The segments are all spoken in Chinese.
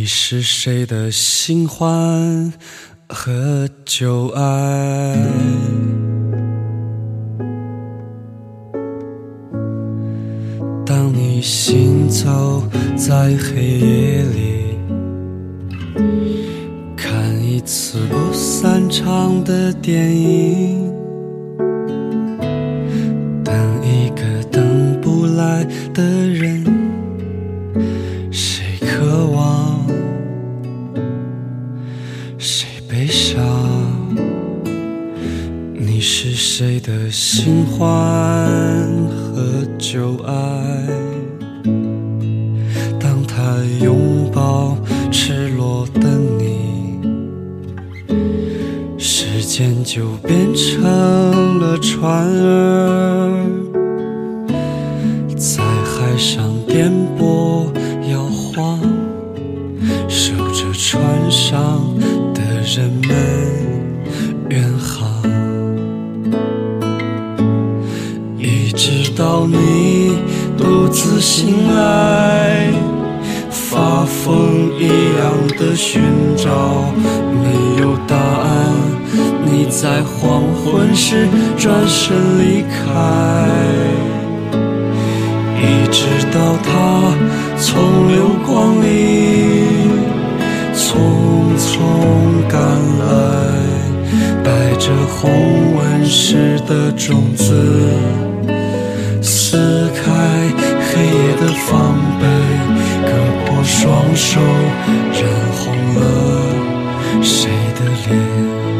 你是谁的新欢和旧爱？当你行走在黑夜里，看一次不散场的电影，等一个等不来的人，悲伤？你是谁的新欢和旧爱？当他拥抱赤裸的你，时间就变成了船儿，在海上颠簸摇晃，守着船上人们远航。一直到你独自醒来，发疯一样的寻找，没有答案。你在黄昏时转身离开，一直到红纹石的种子。撕开黑夜的防备，割破双手，染红了谁的脸？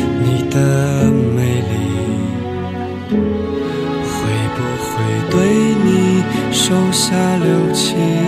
手下留情？